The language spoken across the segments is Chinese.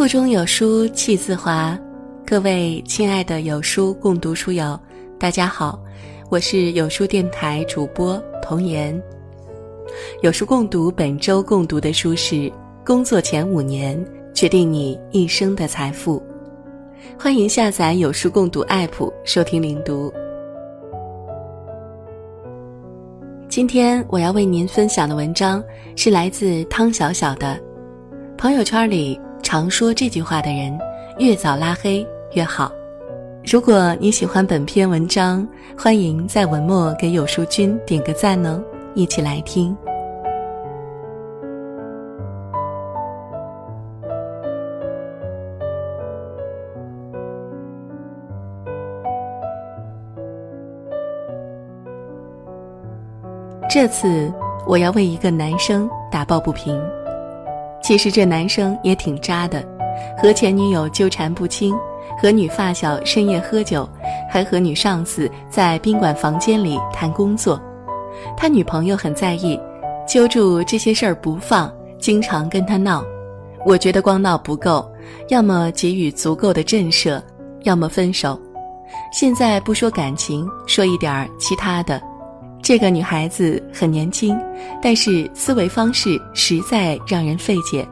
腹中有书气自华，各位亲爱的有书共读书友，大家好，我是有书电台主播童言。有书共读本周共读的书是《工作前五年决定你一生的财富》，欢迎下载有书共读 App 收听领读。今天我要为您分享的文章是来自汤小小的，朋友圈里。常说这句话的人，越早拉黑越好。如果你喜欢本篇文章，欢迎在文末给有书君点个赞哦！一起来听。这次我要为一个男生打抱不平。其实这男生也挺渣的，和前女友纠缠不清，和女发小深夜喝酒，还和女上司在宾馆房间里谈工作。他女朋友很在意，揪住这些事儿不放，经常跟他闹。我觉得光闹不够，要么给予足够的震慑，要么分手。现在不说感情，说一点其他的。这个女孩子很年轻，但是思维方式实在让人费解。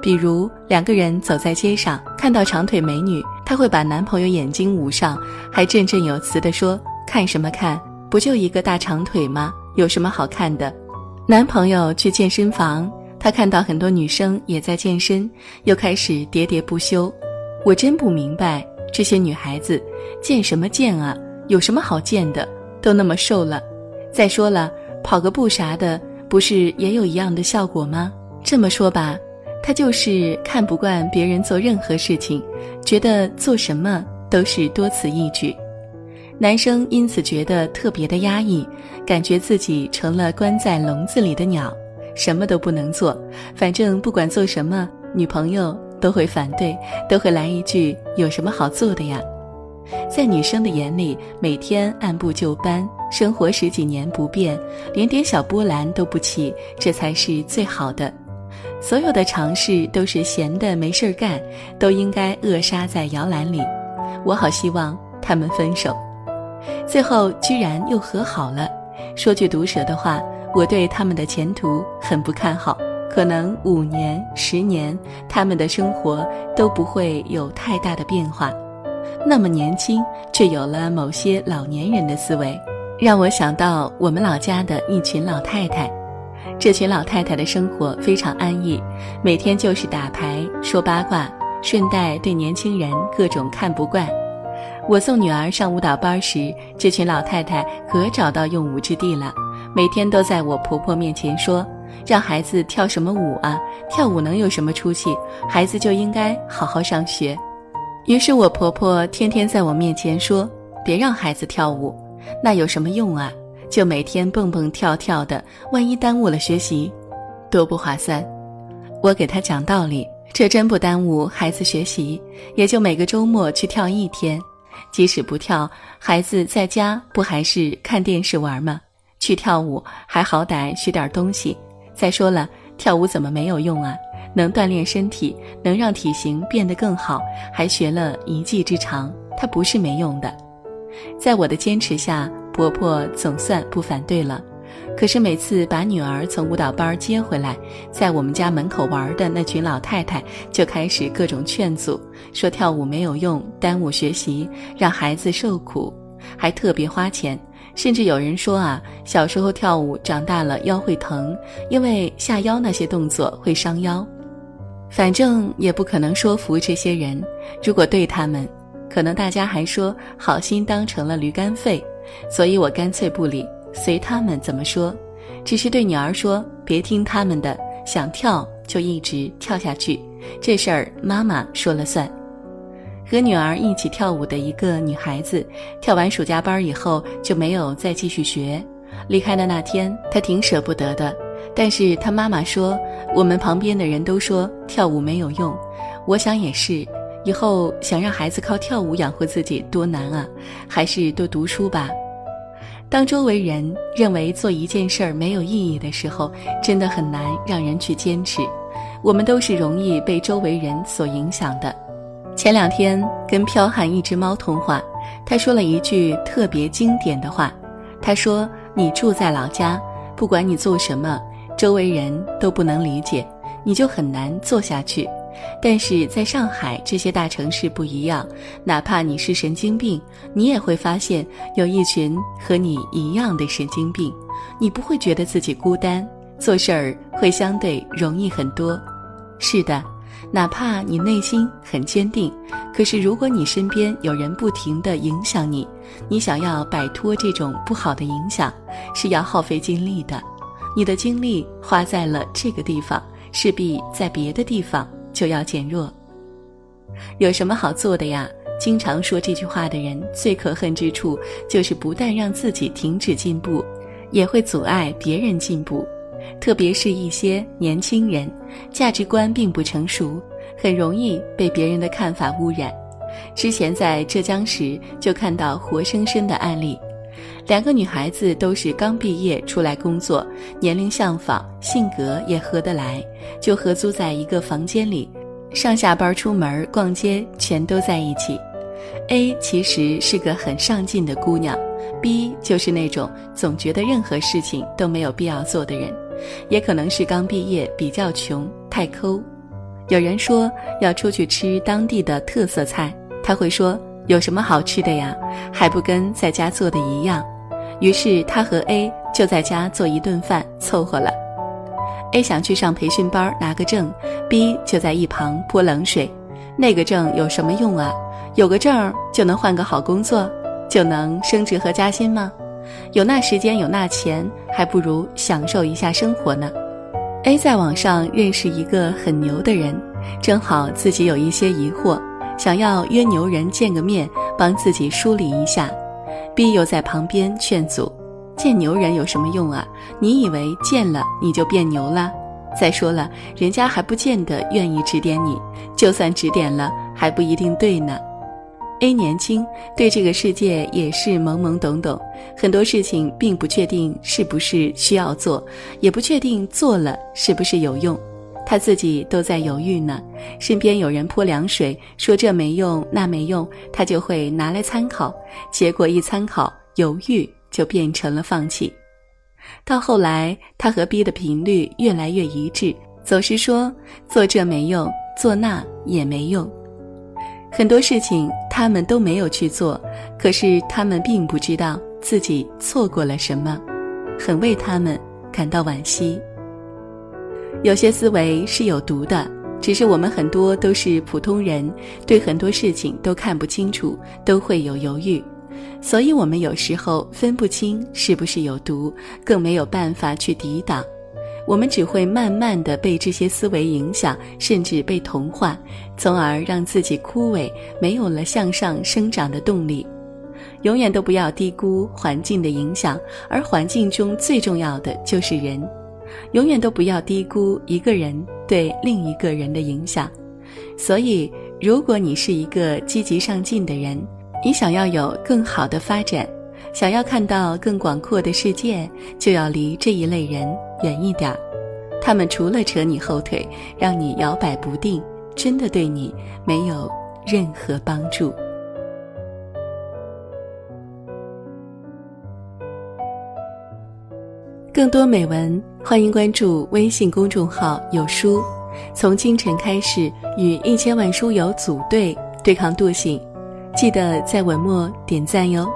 比如两个人走在街上，看到长腿美女，她会把男朋友眼睛捂上，还振振有词地说：“看什么看？不就一个大长腿吗？有什么好看的？”男朋友去健身房，他看到很多女生也在健身，又开始喋喋不休。我真不明白这些女孩子健什么健啊？有什么好健的？都那么瘦了。再说了，跑个步啥的，不是也有一样的效果吗？这么说吧，他就是看不惯别人做任何事情，觉得做什么都是多此一举。男生因此觉得特别的压抑，感觉自己成了关在笼子里的鸟，什么都不能做。反正不管做什么，女朋友都会反对，都会来一句：“有什么好做的呀？”在女生的眼里，每天按部就班。生活十几年不变，连点小波澜都不起，这才是最好的。所有的尝试都是闲的没事儿干，都应该扼杀在摇篮里。我好希望他们分手，最后居然又和好了。说句毒舌的话，我对他们的前途很不看好。可能五年、十年，他们的生活都不会有太大的变化。那么年轻，却有了某些老年人的思维。让我想到我们老家的一群老太太，这群老太太的生活非常安逸，每天就是打牌、说八卦，顺带对年轻人各种看不惯。我送女儿上舞蹈班时，这群老太太可找到用武之地了，每天都在我婆婆面前说：“让孩子跳什么舞啊？跳舞能有什么出息？孩子就应该好好上学。”于是我婆婆天天在我面前说：“别让孩子跳舞。”那有什么用啊？就每天蹦蹦跳跳的，万一耽误了学习，多不划算。我给他讲道理，这真不耽误孩子学习，也就每个周末去跳一天。即使不跳，孩子在家不还是看电视玩吗？去跳舞还好歹学点东西。再说了，跳舞怎么没有用啊？能锻炼身体，能让体型变得更好，还学了一技之长，它不是没用的。在我的坚持下，婆婆总算不反对了。可是每次把女儿从舞蹈班接回来，在我们家门口玩的那群老太太就开始各种劝阻，说跳舞没有用，耽误学习，让孩子受苦，还特别花钱。甚至有人说啊，小时候跳舞，长大了腰会疼，因为下腰那些动作会伤腰。反正也不可能说服这些人，如果对他们。可能大家还说好心当成了驴肝肺，所以我干脆不理，随他们怎么说。只是对女儿说，别听他们的，想跳就一直跳下去，这事儿妈妈说了算。和女儿一起跳舞的一个女孩子，跳完暑假班以后就没有再继续学。离开的那天，她挺舍不得的，但是她妈妈说，我们旁边的人都说跳舞没有用，我想也是。以后想让孩子靠跳舞养活自己多难啊！还是多读书吧。当周围人认为做一件事儿没有意义的时候，真的很难让人去坚持。我们都是容易被周围人所影响的。前两天跟彪悍一只猫通话，他说了一句特别经典的话。他说：“你住在老家，不管你做什么，周围人都不能理解，你就很难做下去。但是在上海这些大城市不一样，哪怕你是神经病，你也会发现有一群和你一样的神经病，你不会觉得自己孤单，做事儿会相对容易很多。是的。”哪怕你内心很坚定，可是如果你身边有人不停地影响你，你想要摆脱这种不好的影响，是要耗费精力的。你的精力花在了这个地方，势必在别的地方就要减弱。有什么好做的呀？经常说这句话的人最可恨之处，就是不但让自己停止进步，也会阻碍别人进步。特别是一些年轻人，价值观并不成熟，很容易被别人的看法污染。之前在浙江时就看到活生生的案例，两个女孩子都是刚毕业出来工作，年龄相仿，性格也合得来，就合租在一个房间里，上下班出门逛街全都在一起。A 其实是个很上进的姑娘，B 就是那种总觉得任何事情都没有必要做的人。也可能是刚毕业比较穷太抠，有人说要出去吃当地的特色菜，他会说有什么好吃的呀，还不跟在家做的一样。于是他和 A 就在家做一顿饭凑合了。A 想去上培训班拿个证，B 就在一旁泼冷水。那个证有什么用啊？有个证就能换个好工作，就能升职和加薪吗？有那时间有那钱，还不如享受一下生活呢。A 在网上认识一个很牛的人，正好自己有一些疑惑，想要约牛人见个面，帮自己梳理一下。B 又在旁边劝阻：见牛人有什么用啊？你以为见了你就变牛了？再说了，人家还不见得愿意指点你，就算指点了，还不一定对呢。A 年轻，对这个世界也是懵懵懂懂，很多事情并不确定是不是需要做，也不确定做了是不是有用，他自己都在犹豫呢。身边有人泼凉水，说这没用那没用，他就会拿来参考，结果一参考，犹豫就变成了放弃。到后来，他和 B 的频率越来越一致，总是说做这没用，做那也没用。很多事情他们都没有去做，可是他们并不知道自己错过了什么，很为他们感到惋惜。有些思维是有毒的，只是我们很多都是普通人，对很多事情都看不清楚，都会有犹豫，所以我们有时候分不清是不是有毒，更没有办法去抵挡。我们只会慢慢的被这些思维影响，甚至被同化，从而让自己枯萎，没有了向上生长的动力。永远都不要低估环境的影响，而环境中最重要的就是人。永远都不要低估一个人对另一个人的影响。所以，如果你是一个积极上进的人，你想要有更好的发展。想要看到更广阔的世界，就要离这一类人远一点儿。他们除了扯你后腿，让你摇摆不定，真的对你没有任何帮助。更多美文，欢迎关注微信公众号“有书”。从清晨开始，与一千万书友组队对抗惰性，记得在文末点赞哟。